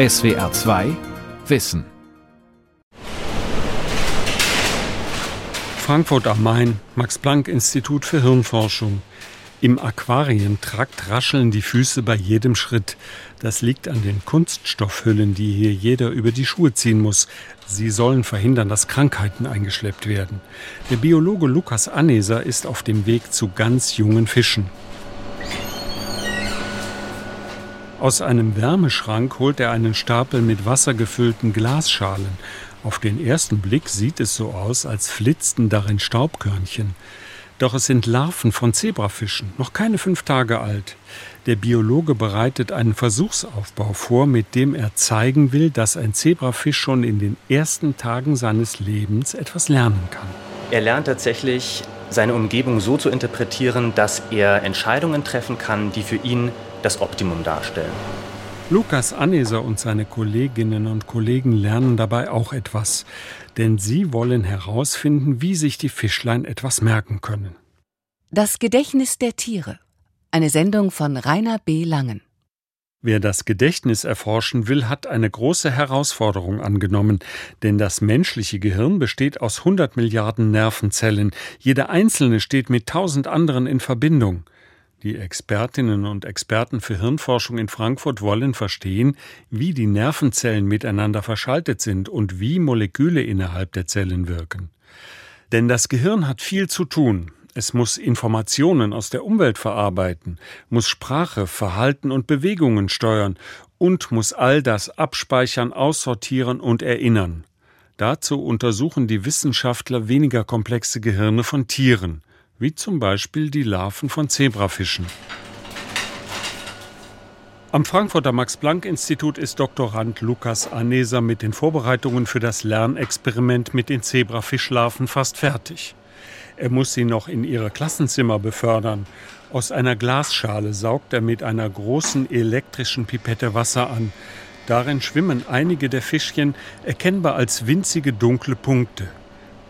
SWR 2 Wissen. Frankfurt am Main, Max-Planck-Institut für Hirnforschung. Im Aquarientrakt rascheln die Füße bei jedem Schritt. Das liegt an den Kunststoffhüllen, die hier jeder über die Schuhe ziehen muss. Sie sollen verhindern, dass Krankheiten eingeschleppt werden. Der Biologe Lukas Anneser ist auf dem Weg zu ganz jungen Fischen. Aus einem Wärmeschrank holt er einen Stapel mit wassergefüllten Glasschalen. Auf den ersten Blick sieht es so aus, als flitzten darin Staubkörnchen. Doch es sind Larven von Zebrafischen, noch keine fünf Tage alt. Der Biologe bereitet einen Versuchsaufbau vor, mit dem er zeigen will, dass ein Zebrafisch schon in den ersten Tagen seines Lebens etwas lernen kann. Er lernt tatsächlich, seine Umgebung so zu interpretieren, dass er Entscheidungen treffen kann, die für ihn das Optimum darstellen. Lukas Anneser und seine Kolleginnen und Kollegen lernen dabei auch etwas, denn sie wollen herausfinden, wie sich die Fischlein etwas merken können. Das Gedächtnis der Tiere. Eine Sendung von Rainer B. Langen. Wer das Gedächtnis erforschen will, hat eine große Herausforderung angenommen, denn das menschliche Gehirn besteht aus 100 Milliarden Nervenzellen. Jede einzelne steht mit tausend anderen in Verbindung. Die Expertinnen und Experten für Hirnforschung in Frankfurt wollen verstehen, wie die Nervenzellen miteinander verschaltet sind und wie Moleküle innerhalb der Zellen wirken. Denn das Gehirn hat viel zu tun. Es muss Informationen aus der Umwelt verarbeiten, muss Sprache, Verhalten und Bewegungen steuern und muss all das abspeichern, aussortieren und erinnern. Dazu untersuchen die Wissenschaftler weniger komplexe Gehirne von Tieren wie zum Beispiel die Larven von Zebrafischen. Am Frankfurter Max-Planck-Institut ist Doktorand Lukas Aneser mit den Vorbereitungen für das Lernexperiment mit den Zebrafischlarven fast fertig. Er muss sie noch in ihre Klassenzimmer befördern. Aus einer Glasschale saugt er mit einer großen elektrischen Pipette Wasser an. Darin schwimmen einige der Fischchen, erkennbar als winzige dunkle Punkte.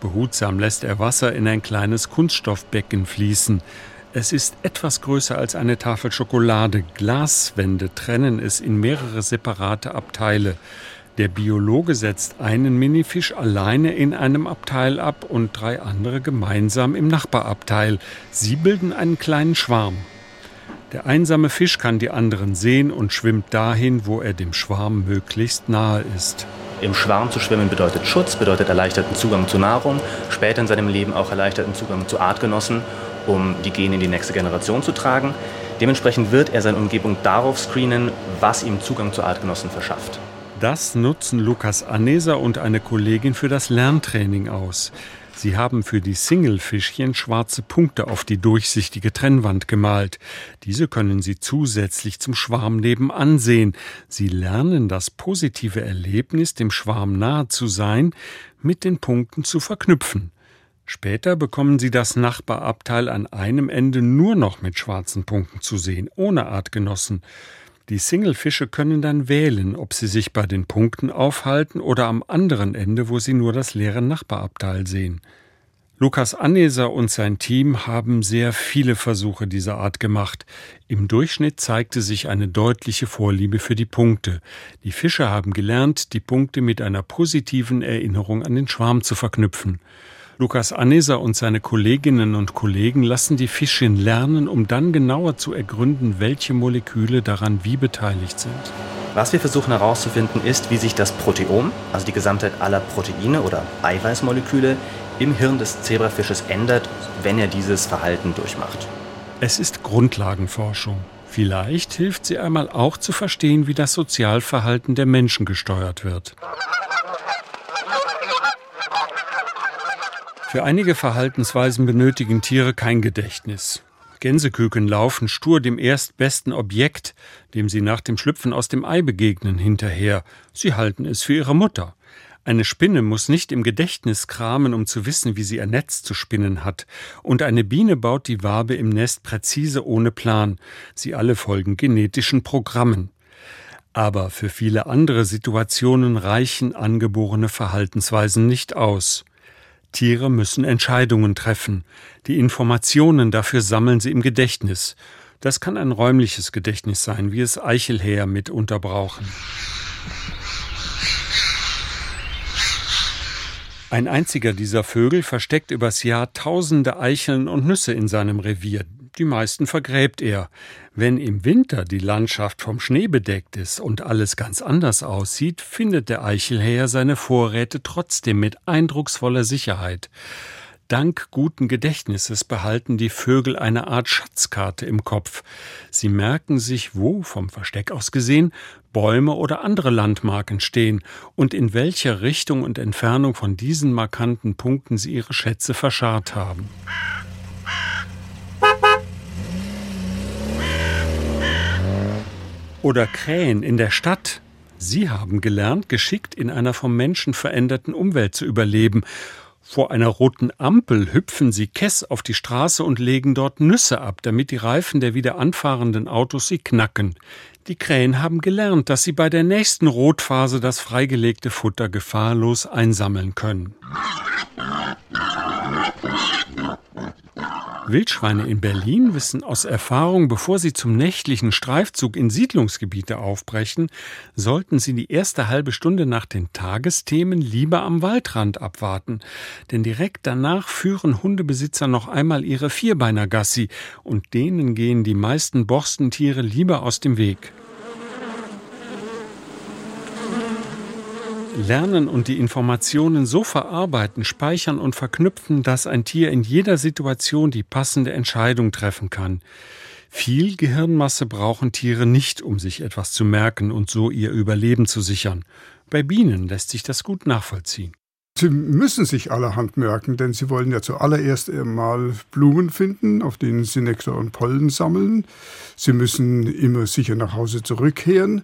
Behutsam lässt er Wasser in ein kleines Kunststoffbecken fließen. Es ist etwas größer als eine Tafel Schokolade. Glaswände trennen es in mehrere separate Abteile. Der Biologe setzt einen Minifisch alleine in einem Abteil ab und drei andere gemeinsam im Nachbarabteil. Sie bilden einen kleinen Schwarm. Der einsame Fisch kann die anderen sehen und schwimmt dahin, wo er dem Schwarm möglichst nahe ist. Im Schwarm zu schwimmen bedeutet Schutz, bedeutet erleichterten Zugang zu Nahrung, später in seinem Leben auch erleichterten Zugang zu Artgenossen, um die Gene in die nächste Generation zu tragen. Dementsprechend wird er seine Umgebung darauf screenen, was ihm Zugang zu Artgenossen verschafft. Das nutzen Lukas Aneser und eine Kollegin für das Lerntraining aus. Sie haben für die Singlefischchen schwarze Punkte auf die durchsichtige Trennwand gemalt. Diese können Sie zusätzlich zum Schwarm nebenan sehen. Sie lernen das positive Erlebnis, dem Schwarm nahe zu sein, mit den Punkten zu verknüpfen. Später bekommen Sie das Nachbarabteil an einem Ende nur noch mit schwarzen Punkten zu sehen, ohne Artgenossen. Die Singlefische können dann wählen, ob sie sich bei den Punkten aufhalten oder am anderen Ende, wo sie nur das leere Nachbarabteil sehen. Lukas Anneser und sein Team haben sehr viele Versuche dieser Art gemacht. Im Durchschnitt zeigte sich eine deutliche Vorliebe für die Punkte. Die Fische haben gelernt, die Punkte mit einer positiven Erinnerung an den Schwarm zu verknüpfen. Lukas Anneser und seine Kolleginnen und Kollegen lassen die Fischchen lernen, um dann genauer zu ergründen, welche Moleküle daran wie beteiligt sind. Was wir versuchen herauszufinden, ist, wie sich das Proteom, also die Gesamtheit aller Proteine oder Eiweißmoleküle, im Hirn des Zebrafisches ändert, wenn er dieses Verhalten durchmacht. Es ist Grundlagenforschung. Vielleicht hilft sie einmal auch zu verstehen, wie das Sozialverhalten der Menschen gesteuert wird. Für einige Verhaltensweisen benötigen Tiere kein Gedächtnis. Gänseküken laufen stur dem erstbesten Objekt, dem sie nach dem Schlüpfen aus dem Ei begegnen, hinterher. Sie halten es für ihre Mutter. Eine Spinne muss nicht im Gedächtnis kramen, um zu wissen, wie sie ein Netz zu spinnen hat. Und eine Biene baut die Wabe im Nest präzise ohne Plan. Sie alle folgen genetischen Programmen. Aber für viele andere Situationen reichen angeborene Verhaltensweisen nicht aus. Tiere müssen Entscheidungen treffen. Die Informationen dafür sammeln sie im Gedächtnis. Das kann ein räumliches Gedächtnis sein, wie es Eichelhäher mitunter brauchen. Ein einziger dieser Vögel versteckt übers Jahr tausende Eicheln und Nüsse in seinem Revier. Die meisten vergräbt er. Wenn im Winter die Landschaft vom Schnee bedeckt ist und alles ganz anders aussieht, findet der Eichelhäher seine Vorräte trotzdem mit eindrucksvoller Sicherheit. Dank guten Gedächtnisses behalten die Vögel eine Art Schatzkarte im Kopf. Sie merken sich, wo, vom Versteck aus gesehen, Bäume oder andere Landmarken stehen und in welcher Richtung und Entfernung von diesen markanten Punkten sie ihre Schätze verscharrt haben. Oder Krähen in der Stadt. Sie haben gelernt, geschickt in einer vom Menschen veränderten Umwelt zu überleben vor einer roten Ampel hüpfen sie kess auf die Straße und legen dort Nüsse ab, damit die Reifen der wieder anfahrenden Autos sie knacken. Die Krähen haben gelernt, dass sie bei der nächsten Rotphase das freigelegte Futter gefahrlos einsammeln können. Wildschweine in Berlin wissen aus Erfahrung, bevor sie zum nächtlichen Streifzug in Siedlungsgebiete aufbrechen, sollten sie die erste halbe Stunde nach den Tagesthemen lieber am Waldrand abwarten. Denn direkt danach führen Hundebesitzer noch einmal ihre Vierbeinergassi und denen gehen die meisten Borstentiere lieber aus dem Weg. Lernen und die Informationen so verarbeiten, speichern und verknüpfen, dass ein Tier in jeder Situation die passende Entscheidung treffen kann. Viel Gehirnmasse brauchen Tiere nicht, um sich etwas zu merken und so ihr Überleben zu sichern. Bei Bienen lässt sich das gut nachvollziehen. Sie müssen sich allerhand merken, denn Sie wollen ja zuallererst einmal Blumen finden, auf denen Sie Nektar und Pollen sammeln. Sie müssen immer sicher nach Hause zurückkehren.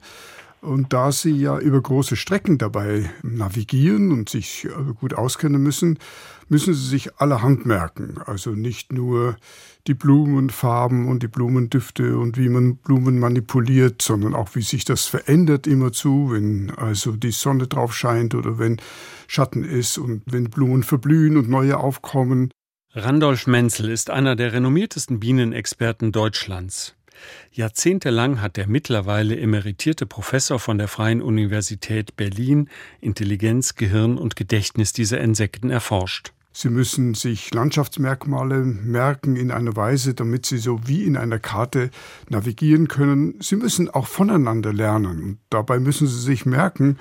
Und da sie ja über große Strecken dabei navigieren und sich äh, gut auskennen müssen, müssen sie sich allerhand merken. Also nicht nur die Blumenfarben und die Blumendüfte und wie man Blumen manipuliert, sondern auch wie sich das verändert immerzu, wenn also die Sonne drauf scheint oder wenn Schatten ist und wenn Blumen verblühen und neue aufkommen. Randolph Menzel ist einer der renommiertesten Bienenexperten Deutschlands. Jahrzehntelang hat der mittlerweile emeritierte Professor von der Freien Universität Berlin Intelligenz, Gehirn und Gedächtnis dieser Insekten erforscht. Sie müssen sich Landschaftsmerkmale merken in einer Weise, damit Sie so wie in einer Karte navigieren können. Sie müssen auch voneinander lernen. Dabei müssen Sie sich merken,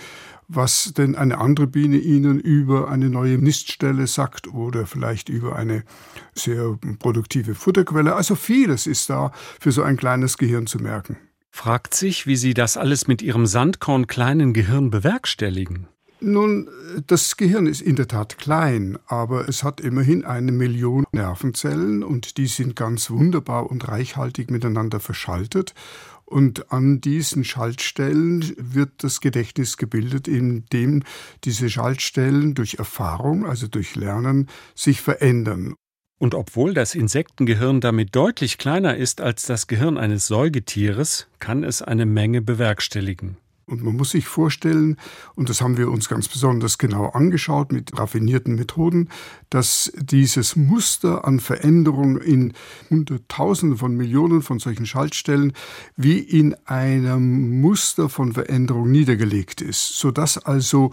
was denn eine andere Biene Ihnen über eine neue Niststelle sagt oder vielleicht über eine sehr produktive Futterquelle. Also vieles ist da für so ein kleines Gehirn zu merken. Fragt sich, wie Sie das alles mit Ihrem Sandkorn kleinen Gehirn bewerkstelligen. Nun, das Gehirn ist in der Tat klein, aber es hat immerhin eine Million Nervenzellen und die sind ganz wunderbar und reichhaltig miteinander verschaltet. Und an diesen Schaltstellen wird das Gedächtnis gebildet, indem diese Schaltstellen durch Erfahrung, also durch Lernen, sich verändern. Und obwohl das Insektengehirn damit deutlich kleiner ist als das Gehirn eines Säugetieres, kann es eine Menge bewerkstelligen. Und man muss sich vorstellen, und das haben wir uns ganz besonders genau angeschaut mit raffinierten Methoden, dass dieses Muster an Veränderung in Hunderttausenden von Millionen von solchen Schaltstellen wie in einem Muster von Veränderung niedergelegt ist, sodass also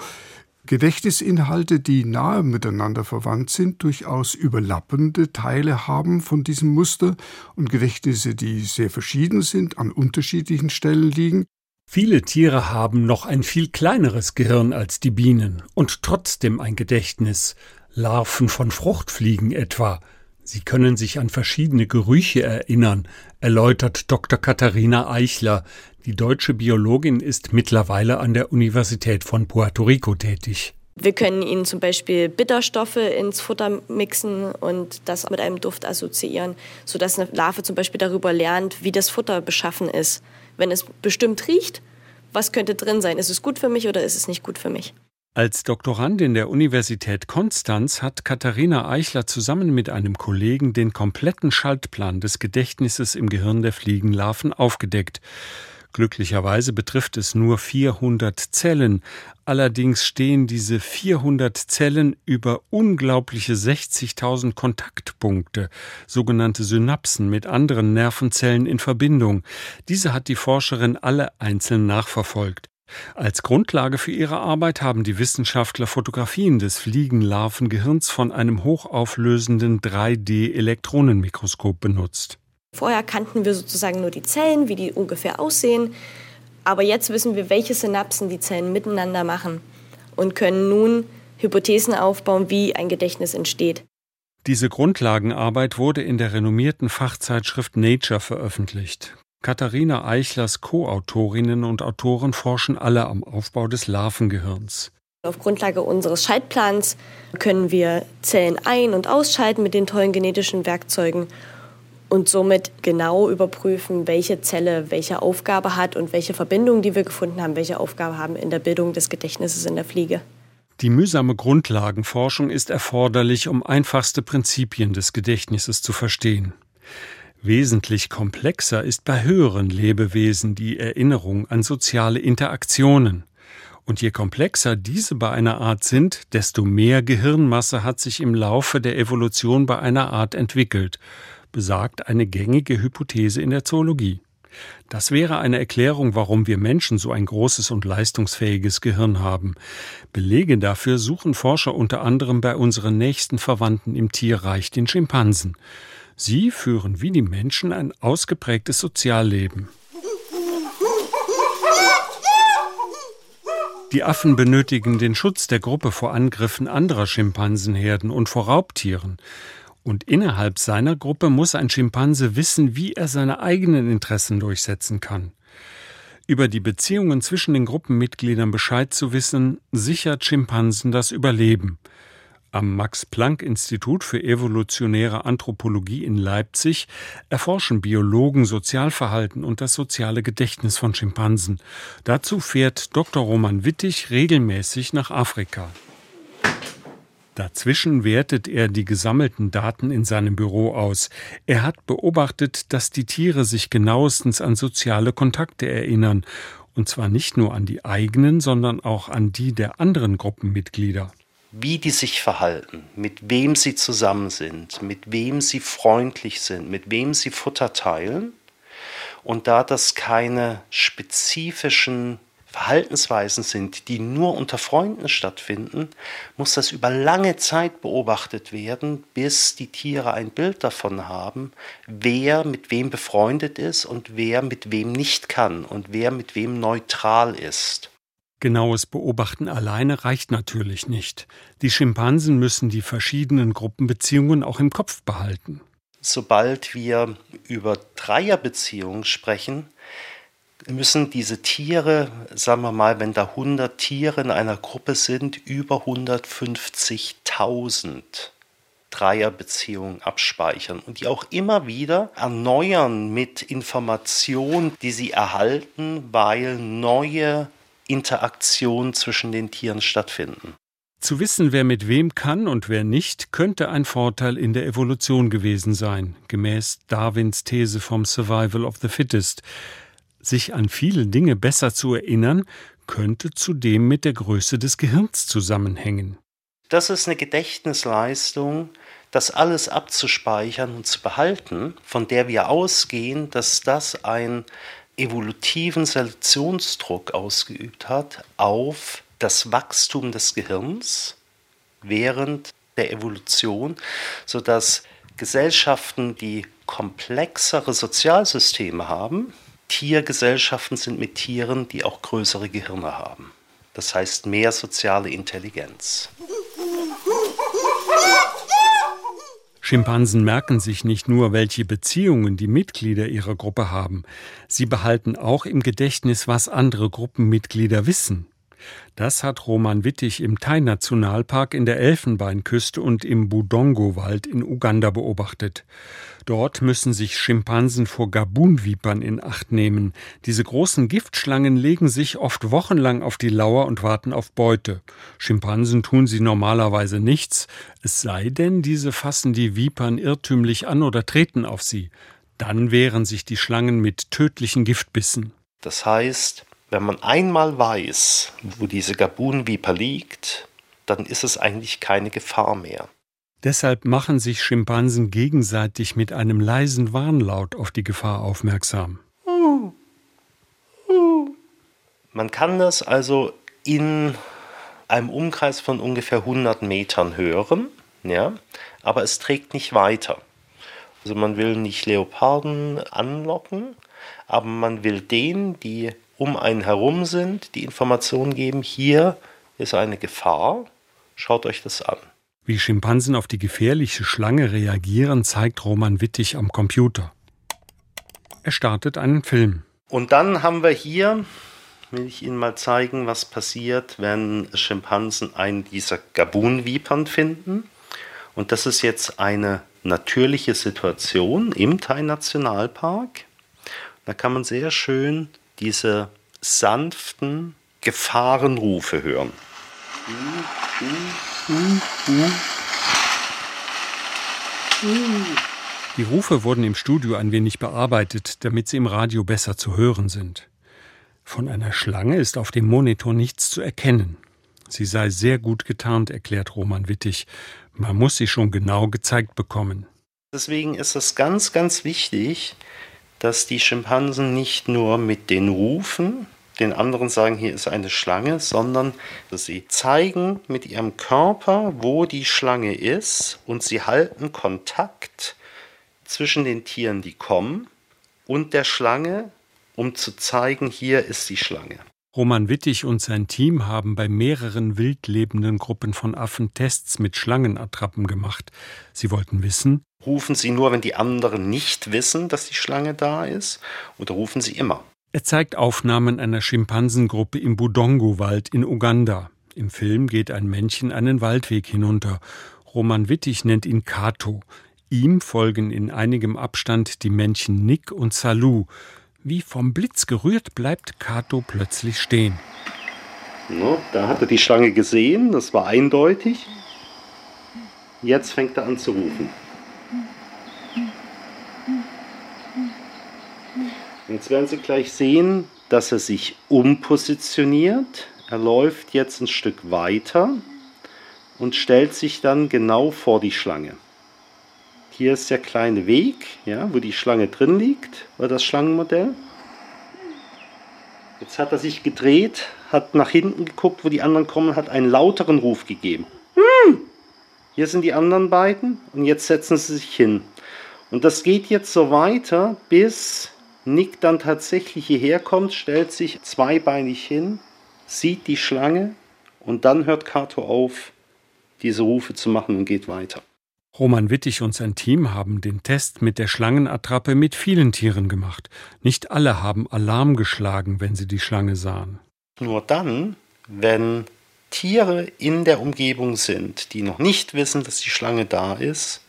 Gedächtnisinhalte, die nahe miteinander verwandt sind, durchaus überlappende Teile haben von diesem Muster und Gedächtnisse, die sehr verschieden sind, an unterschiedlichen Stellen liegen. Viele Tiere haben noch ein viel kleineres Gehirn als die Bienen und trotzdem ein Gedächtnis. Larven von Fruchtfliegen etwa. Sie können sich an verschiedene Gerüche erinnern, erläutert Dr. Katharina Eichler. Die deutsche Biologin ist mittlerweile an der Universität von Puerto Rico tätig. Wir können ihnen zum Beispiel Bitterstoffe ins Futter mixen und das mit einem Duft assoziieren, sodass eine Larve zum Beispiel darüber lernt, wie das Futter beschaffen ist wenn es bestimmt riecht, was könnte drin sein? Ist es gut für mich oder ist es nicht gut für mich? Als Doktorandin der Universität Konstanz hat Katharina Eichler zusammen mit einem Kollegen den kompletten Schaltplan des Gedächtnisses im Gehirn der Fliegenlarven aufgedeckt. Glücklicherweise betrifft es nur 400 Zellen. Allerdings stehen diese 400 Zellen über unglaubliche 60.000 Kontaktpunkte, sogenannte Synapsen mit anderen Nervenzellen in Verbindung. Diese hat die Forscherin alle einzeln nachverfolgt. Als Grundlage für ihre Arbeit haben die Wissenschaftler Fotografien des Fliegenlarvengehirns von einem hochauflösenden 3D-Elektronenmikroskop benutzt. Vorher kannten wir sozusagen nur die Zellen, wie die ungefähr aussehen. Aber jetzt wissen wir, welche Synapsen die Zellen miteinander machen und können nun Hypothesen aufbauen, wie ein Gedächtnis entsteht. Diese Grundlagenarbeit wurde in der renommierten Fachzeitschrift Nature veröffentlicht. Katharina Eichlers Co-Autorinnen und Autoren forschen alle am Aufbau des Larvengehirns. Auf Grundlage unseres Schaltplans können wir Zellen ein- und ausschalten mit den tollen genetischen Werkzeugen und somit genau überprüfen, welche Zelle welche Aufgabe hat und welche Verbindungen, die wir gefunden haben, welche Aufgabe haben in der Bildung des Gedächtnisses in der Fliege. Die mühsame Grundlagenforschung ist erforderlich, um einfachste Prinzipien des Gedächtnisses zu verstehen. Wesentlich komplexer ist bei höheren Lebewesen die Erinnerung an soziale Interaktionen. Und je komplexer diese bei einer Art sind, desto mehr Gehirnmasse hat sich im Laufe der Evolution bei einer Art entwickelt, besagt eine gängige Hypothese in der Zoologie. Das wäre eine Erklärung, warum wir Menschen so ein großes und leistungsfähiges Gehirn haben. Belege dafür suchen Forscher unter anderem bei unseren nächsten Verwandten im Tierreich, den Schimpansen. Sie führen wie die Menschen ein ausgeprägtes Sozialleben. Die Affen benötigen den Schutz der Gruppe vor Angriffen anderer Schimpansenherden und vor Raubtieren. Und innerhalb seiner Gruppe muss ein Schimpanse wissen, wie er seine eigenen Interessen durchsetzen kann. Über die Beziehungen zwischen den Gruppenmitgliedern Bescheid zu wissen, sichert Schimpansen das Überleben. Am Max-Planck-Institut für evolutionäre Anthropologie in Leipzig erforschen Biologen Sozialverhalten und das soziale Gedächtnis von Schimpansen. Dazu fährt Dr. Roman Wittig regelmäßig nach Afrika. Dazwischen wertet er die gesammelten Daten in seinem Büro aus. Er hat beobachtet, dass die Tiere sich genauestens an soziale Kontakte erinnern, und zwar nicht nur an die eigenen, sondern auch an die der anderen Gruppenmitglieder. Wie die sich verhalten, mit wem sie zusammen sind, mit wem sie freundlich sind, mit wem sie Futter teilen. Und da das keine spezifischen Verhaltensweisen sind, die nur unter Freunden stattfinden, muss das über lange Zeit beobachtet werden, bis die Tiere ein Bild davon haben, wer mit wem befreundet ist und wer mit wem nicht kann und wer mit wem neutral ist. Genaues Beobachten alleine reicht natürlich nicht. Die Schimpansen müssen die verschiedenen Gruppenbeziehungen auch im Kopf behalten. Sobald wir über Dreierbeziehungen sprechen, müssen diese Tiere, sagen wir mal, wenn da 100 Tiere in einer Gruppe sind, über 150.000 Dreierbeziehungen abspeichern und die auch immer wieder erneuern mit Informationen, die sie erhalten, weil neue Interaktionen zwischen den Tieren stattfinden. Zu wissen, wer mit wem kann und wer nicht, könnte ein Vorteil in der Evolution gewesen sein, gemäß Darwins These vom Survival of the Fittest. Sich an viele Dinge besser zu erinnern, könnte zudem mit der Größe des Gehirns zusammenhängen. Das ist eine Gedächtnisleistung, das alles abzuspeichern und zu behalten, von der wir ausgehen, dass das einen evolutiven Selektionsdruck ausgeübt hat auf das Wachstum des Gehirns während der Evolution, sodass Gesellschaften, die komplexere Sozialsysteme haben, Tiergesellschaften sind mit Tieren, die auch größere Gehirne haben. Das heißt mehr soziale Intelligenz. Schimpansen merken sich nicht nur, welche Beziehungen die Mitglieder ihrer Gruppe haben, sie behalten auch im Gedächtnis, was andere Gruppenmitglieder wissen. Das hat Roman Wittig im Tai-Nationalpark in der Elfenbeinküste und im Budongo-Wald in Uganda beobachtet. Dort müssen sich Schimpansen vor Gabunvipern in Acht nehmen. Diese großen Giftschlangen legen sich oft wochenlang auf die Lauer und warten auf Beute. Schimpansen tun sie normalerweise nichts, es sei denn, diese fassen die Vipern irrtümlich an oder treten auf sie. Dann wehren sich die Schlangen mit tödlichen Giftbissen. Das heißt, wenn man einmal weiß, wo diese Gabunviper liegt, dann ist es eigentlich keine Gefahr mehr. Deshalb machen sich Schimpansen gegenseitig mit einem leisen Warnlaut auf die Gefahr aufmerksam. Man kann das also in einem Umkreis von ungefähr 100 Metern hören, ja, aber es trägt nicht weiter. Also man will nicht Leoparden anlocken, aber man will denen, die um einen herum sind, die Informationen geben, hier ist eine Gefahr, schaut euch das an. Wie Schimpansen auf die gefährliche Schlange reagieren, zeigt Roman Wittig am Computer. Er startet einen Film. Und dann haben wir hier, will ich Ihnen mal zeigen, was passiert, wenn Schimpansen einen dieser Gabun-Vipern finden. Und das ist jetzt eine natürliche Situation im Thai-Nationalpark. Da kann man sehr schön diese sanften Gefahrenrufe hören. Die Rufe wurden im Studio ein wenig bearbeitet, damit sie im Radio besser zu hören sind. Von einer Schlange ist auf dem Monitor nichts zu erkennen. Sie sei sehr gut getarnt, erklärt Roman Wittig. Man muss sie schon genau gezeigt bekommen. Deswegen ist es ganz, ganz wichtig, dass die Schimpansen nicht nur mit den Rufen den anderen sagen, hier ist eine Schlange, sondern sie zeigen mit ihrem Körper, wo die Schlange ist und sie halten Kontakt zwischen den Tieren, die kommen, und der Schlange, um zu zeigen, hier ist die Schlange. Roman Wittig und sein Team haben bei mehreren wild lebenden Gruppen von Affen Tests mit Schlangenattrappen gemacht. Sie wollten wissen, rufen sie nur, wenn die anderen nicht wissen, dass die Schlange da ist, oder rufen sie immer? Er zeigt Aufnahmen einer Schimpansengruppe im Budongo-Wald in Uganda. Im Film geht ein Männchen einen Waldweg hinunter. Roman Wittig nennt ihn Kato. Ihm folgen in einigem Abstand die Männchen Nick und Salou. Wie vom Blitz gerührt bleibt Kato plötzlich stehen. No, da hat er die Schlange gesehen, das war eindeutig. Jetzt fängt er an zu rufen. Jetzt werden Sie gleich sehen, dass er sich umpositioniert. Er läuft jetzt ein Stück weiter und stellt sich dann genau vor die Schlange. Hier ist der kleine Weg, ja, wo die Schlange drin liegt, oder das Schlangenmodell. Jetzt hat er sich gedreht, hat nach hinten geguckt, wo die anderen kommen, hat einen lauteren Ruf gegeben. Hm! Hier sind die anderen beiden und jetzt setzen sie sich hin. Und das geht jetzt so weiter, bis Nick dann tatsächlich hierher kommt, stellt sich zweibeinig hin, sieht die Schlange und dann hört Kato auf, diese Rufe zu machen und geht weiter. Roman Wittig und sein Team haben den Test mit der Schlangenattrappe mit vielen Tieren gemacht. Nicht alle haben Alarm geschlagen, wenn sie die Schlange sahen. Nur dann, wenn Tiere in der Umgebung sind, die noch nicht wissen, dass die Schlange da ist,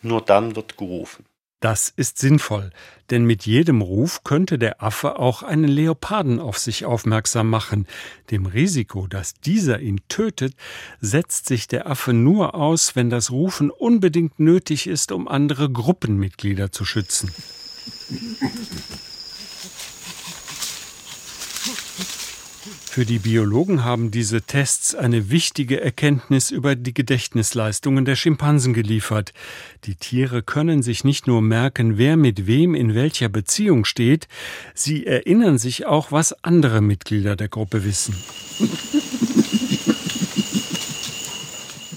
nur dann wird gerufen. Das ist sinnvoll, denn mit jedem Ruf könnte der Affe auch einen Leoparden auf sich aufmerksam machen. Dem Risiko, dass dieser ihn tötet, setzt sich der Affe nur aus, wenn das Rufen unbedingt nötig ist, um andere Gruppenmitglieder zu schützen. Für die Biologen haben diese Tests eine wichtige Erkenntnis über die Gedächtnisleistungen der Schimpansen geliefert. Die Tiere können sich nicht nur merken, wer mit wem in welcher Beziehung steht, sie erinnern sich auch, was andere Mitglieder der Gruppe wissen.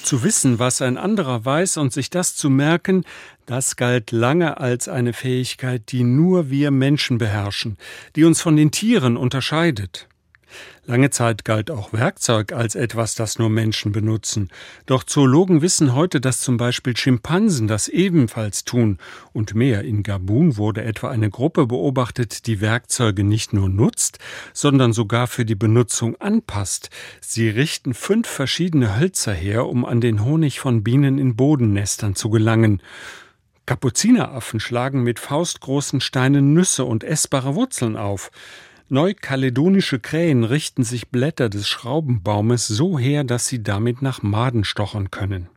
zu wissen, was ein anderer weiß und sich das zu merken, das galt lange als eine Fähigkeit, die nur wir Menschen beherrschen, die uns von den Tieren unterscheidet. Lange Zeit galt auch Werkzeug als etwas, das nur Menschen benutzen. Doch Zoologen wissen heute, dass zum Beispiel Schimpansen das ebenfalls tun. Und mehr, in Gabun wurde etwa eine Gruppe beobachtet, die Werkzeuge nicht nur nutzt, sondern sogar für die Benutzung anpasst. Sie richten fünf verschiedene Hölzer her, um an den Honig von Bienen in Bodennestern zu gelangen. Kapuzineraffen schlagen mit faustgroßen Steinen Nüsse und essbare Wurzeln auf. Neukaledonische Krähen richten sich Blätter des Schraubenbaumes so her, dass sie damit nach Maden stochern können.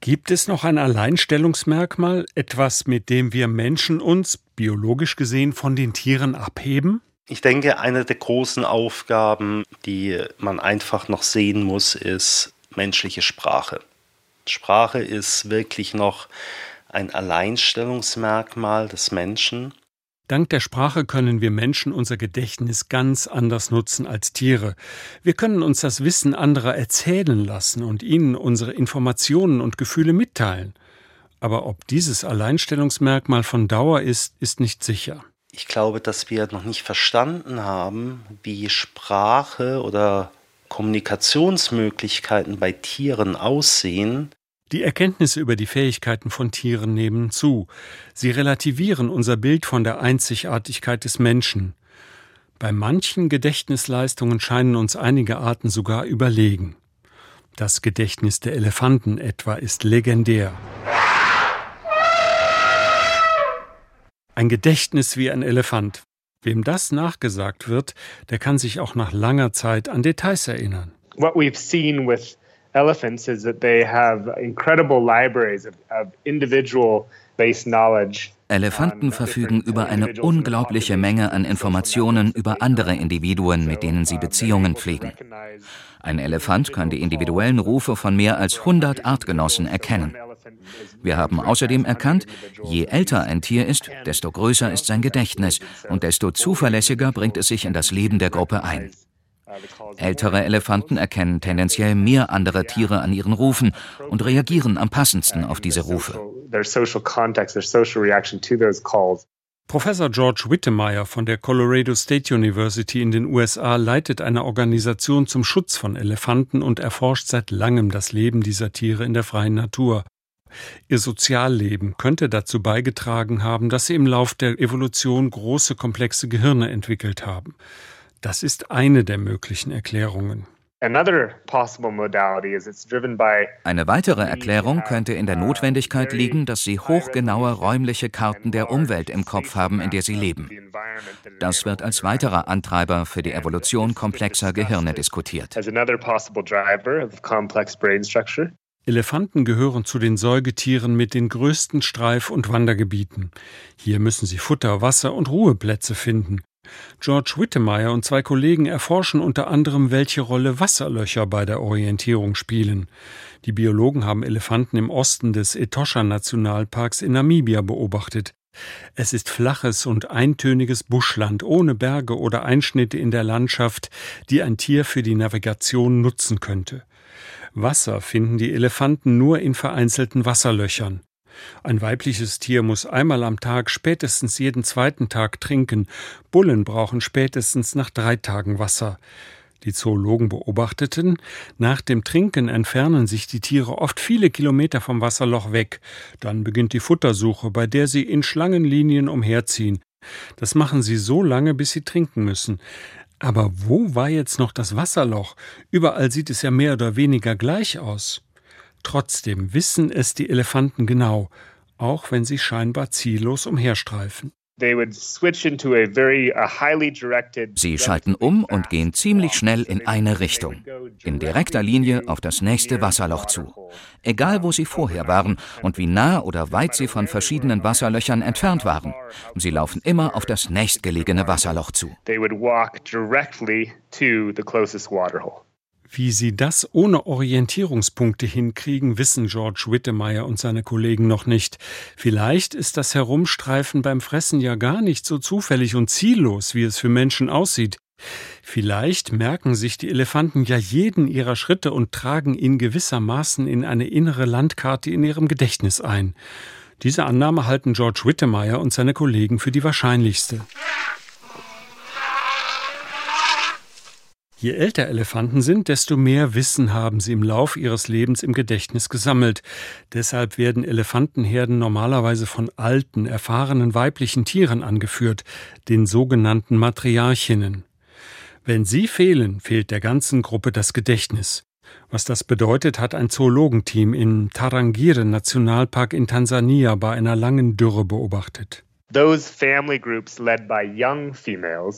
Gibt es noch ein Alleinstellungsmerkmal, etwas, mit dem wir Menschen uns, biologisch gesehen, von den Tieren abheben? Ich denke, eine der großen Aufgaben, die man einfach noch sehen muss, ist menschliche Sprache. Sprache ist wirklich noch ein Alleinstellungsmerkmal des Menschen. Dank der Sprache können wir Menschen unser Gedächtnis ganz anders nutzen als Tiere. Wir können uns das Wissen anderer erzählen lassen und ihnen unsere Informationen und Gefühle mitteilen. Aber ob dieses Alleinstellungsmerkmal von Dauer ist, ist nicht sicher. Ich glaube, dass wir noch nicht verstanden haben, wie Sprache oder Kommunikationsmöglichkeiten bei Tieren aussehen. Die Erkenntnisse über die Fähigkeiten von Tieren nehmen zu. Sie relativieren unser Bild von der Einzigartigkeit des Menschen. Bei manchen Gedächtnisleistungen scheinen uns einige Arten sogar überlegen. Das Gedächtnis der Elefanten etwa ist legendär. Ein Gedächtnis wie ein Elefant. Wem das nachgesagt wird, der kann sich auch nach langer Zeit an Details erinnern. What we've seen with elephants is that they have incredible libraries of, of individual based knowledge Elefanten verfügen über eine unglaubliche Menge an Informationen über andere Individuen, mit denen sie Beziehungen pflegen. Ein Elefant kann die individuellen Rufe von mehr als 100 Artgenossen erkennen. Wir haben außerdem erkannt, je älter ein Tier ist, desto größer ist sein Gedächtnis und desto zuverlässiger bringt es sich in das Leben der Gruppe ein. Ältere Elefanten erkennen tendenziell mehr andere Tiere an ihren Rufen und reagieren am passendsten auf diese Rufe. Professor George Wittemeyer von der Colorado State University in den USA leitet eine Organisation zum Schutz von Elefanten und erforscht seit langem das Leben dieser Tiere in der freien Natur. Ihr Sozialleben könnte dazu beigetragen haben, dass sie im Lauf der Evolution große komplexe Gehirne entwickelt haben. Das ist eine der möglichen Erklärungen. Eine weitere Erklärung könnte in der Notwendigkeit liegen, dass sie hochgenaue räumliche Karten der Umwelt im Kopf haben, in der sie leben. Das wird als weiterer Antreiber für die Evolution komplexer Gehirne diskutiert. Elefanten gehören zu den Säugetieren mit den größten Streif- und Wandergebieten. Hier müssen sie Futter, Wasser und Ruheplätze finden. George Wittemeyer und zwei Kollegen erforschen unter anderem, welche Rolle Wasserlöcher bei der Orientierung spielen. Die Biologen haben Elefanten im Osten des Etosha-Nationalparks in Namibia beobachtet. Es ist flaches und eintöniges Buschland ohne Berge oder Einschnitte in der Landschaft, die ein Tier für die Navigation nutzen könnte. Wasser finden die Elefanten nur in vereinzelten Wasserlöchern. Ein weibliches Tier muss einmal am Tag spätestens jeden zweiten Tag trinken. Bullen brauchen spätestens nach drei Tagen Wasser. Die Zoologen beobachteten, nach dem Trinken entfernen sich die Tiere oft viele Kilometer vom Wasserloch weg. Dann beginnt die Futtersuche, bei der sie in Schlangenlinien umherziehen. Das machen sie so lange, bis sie trinken müssen. Aber wo war jetzt noch das Wasserloch? Überall sieht es ja mehr oder weniger gleich aus. Trotzdem wissen es die Elefanten genau, auch wenn sie scheinbar ziellos umherstreifen. Sie schalten um und gehen ziemlich schnell in eine Richtung, in direkter Linie auf das nächste Wasserloch zu. Egal wo sie vorher waren und wie nah oder weit sie von verschiedenen Wasserlöchern entfernt waren, sie laufen immer auf das nächstgelegene Wasserloch zu. Wie sie das ohne Orientierungspunkte hinkriegen, wissen George Wittemeyer und seine Kollegen noch nicht. Vielleicht ist das Herumstreifen beim Fressen ja gar nicht so zufällig und ziellos, wie es für Menschen aussieht. Vielleicht merken sich die Elefanten ja jeden ihrer Schritte und tragen ihn gewissermaßen in eine innere Landkarte in ihrem Gedächtnis ein. Diese Annahme halten George Wittemeyer und seine Kollegen für die wahrscheinlichste. Je älter Elefanten sind, desto mehr Wissen haben sie im Lauf ihres Lebens im Gedächtnis gesammelt. Deshalb werden Elefantenherden normalerweise von alten, erfahrenen weiblichen Tieren angeführt, den sogenannten Matriarchinnen. Wenn sie fehlen, fehlt der ganzen Gruppe das Gedächtnis. Was das bedeutet, hat ein Zoologenteam im Tarangire Nationalpark in Tansania bei einer langen Dürre beobachtet.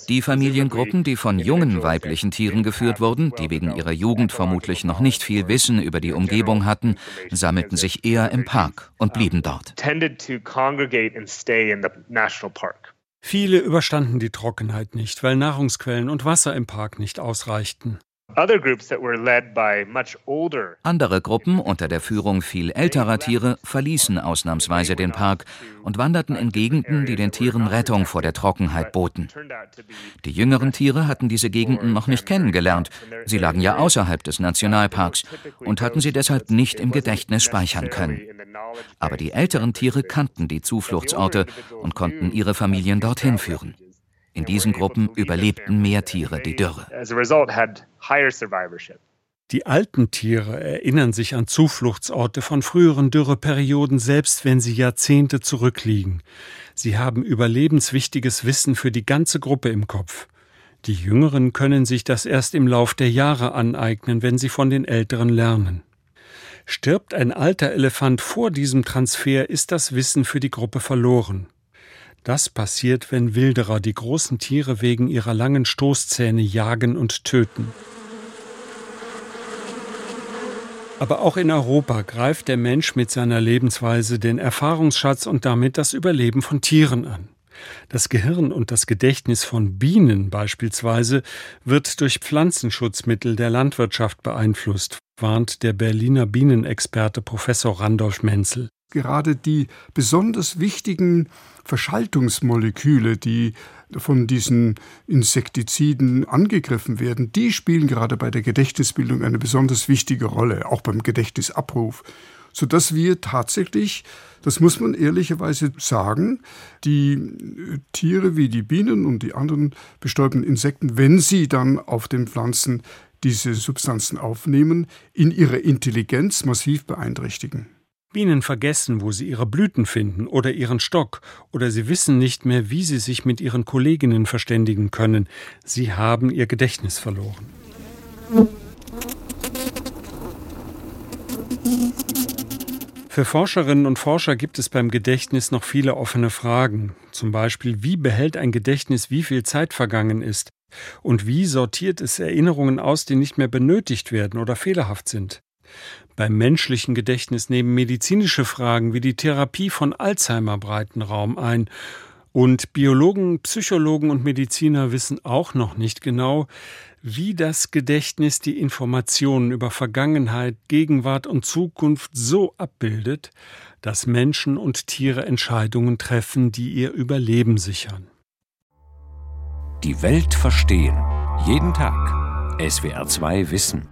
Die Familiengruppen, die von jungen weiblichen Tieren geführt wurden, die wegen ihrer Jugend vermutlich noch nicht viel Wissen über die Umgebung hatten, sammelten sich eher im Park und blieben dort. Viele überstanden die Trockenheit nicht, weil Nahrungsquellen und Wasser im Park nicht ausreichten. Andere Gruppen unter der Führung viel älterer Tiere verließen ausnahmsweise den Park und wanderten in Gegenden, die den Tieren Rettung vor der Trockenheit boten. Die jüngeren Tiere hatten diese Gegenden noch nicht kennengelernt. Sie lagen ja außerhalb des Nationalparks und hatten sie deshalb nicht im Gedächtnis speichern können. Aber die älteren Tiere kannten die Zufluchtsorte und konnten ihre Familien dorthin führen. In diesen Gruppen überlebten mehr Tiere die Dürre. Die alten Tiere erinnern sich an Zufluchtsorte von früheren Dürreperioden, selbst wenn sie Jahrzehnte zurückliegen. Sie haben überlebenswichtiges Wissen für die ganze Gruppe im Kopf. Die Jüngeren können sich das erst im Lauf der Jahre aneignen, wenn sie von den Älteren lernen. Stirbt ein alter Elefant vor diesem Transfer, ist das Wissen für die Gruppe verloren. Das passiert, wenn Wilderer die großen Tiere wegen ihrer langen Stoßzähne jagen und töten. Aber auch in Europa greift der Mensch mit seiner Lebensweise den Erfahrungsschatz und damit das Überleben von Tieren an. Das Gehirn und das Gedächtnis von Bienen beispielsweise wird durch Pflanzenschutzmittel der Landwirtschaft beeinflusst, warnt der Berliner Bienenexperte Professor Randolph Menzel gerade die besonders wichtigen Verschaltungsmoleküle, die von diesen Insektiziden angegriffen werden, die spielen gerade bei der Gedächtnisbildung eine besonders wichtige Rolle, auch beim Gedächtnisabruf, sodass wir tatsächlich, das muss man ehrlicherweise sagen, die Tiere wie die Bienen und die anderen bestäubten Insekten, wenn sie dann auf den Pflanzen diese Substanzen aufnehmen, in ihrer Intelligenz massiv beeinträchtigen. Bienen vergessen, wo sie ihre Blüten finden oder ihren Stock, oder sie wissen nicht mehr, wie sie sich mit ihren Kolleginnen verständigen können. Sie haben ihr Gedächtnis verloren. Für Forscherinnen und Forscher gibt es beim Gedächtnis noch viele offene Fragen. Zum Beispiel, wie behält ein Gedächtnis, wie viel Zeit vergangen ist? Und wie sortiert es Erinnerungen aus, die nicht mehr benötigt werden oder fehlerhaft sind? Beim menschlichen Gedächtnis nehmen medizinische Fragen wie die Therapie von Alzheimer breiten Raum ein. Und Biologen, Psychologen und Mediziner wissen auch noch nicht genau, wie das Gedächtnis die Informationen über Vergangenheit, Gegenwart und Zukunft so abbildet, dass Menschen und Tiere Entscheidungen treffen, die ihr Überleben sichern. Die Welt verstehen. Jeden Tag. SWR2 Wissen.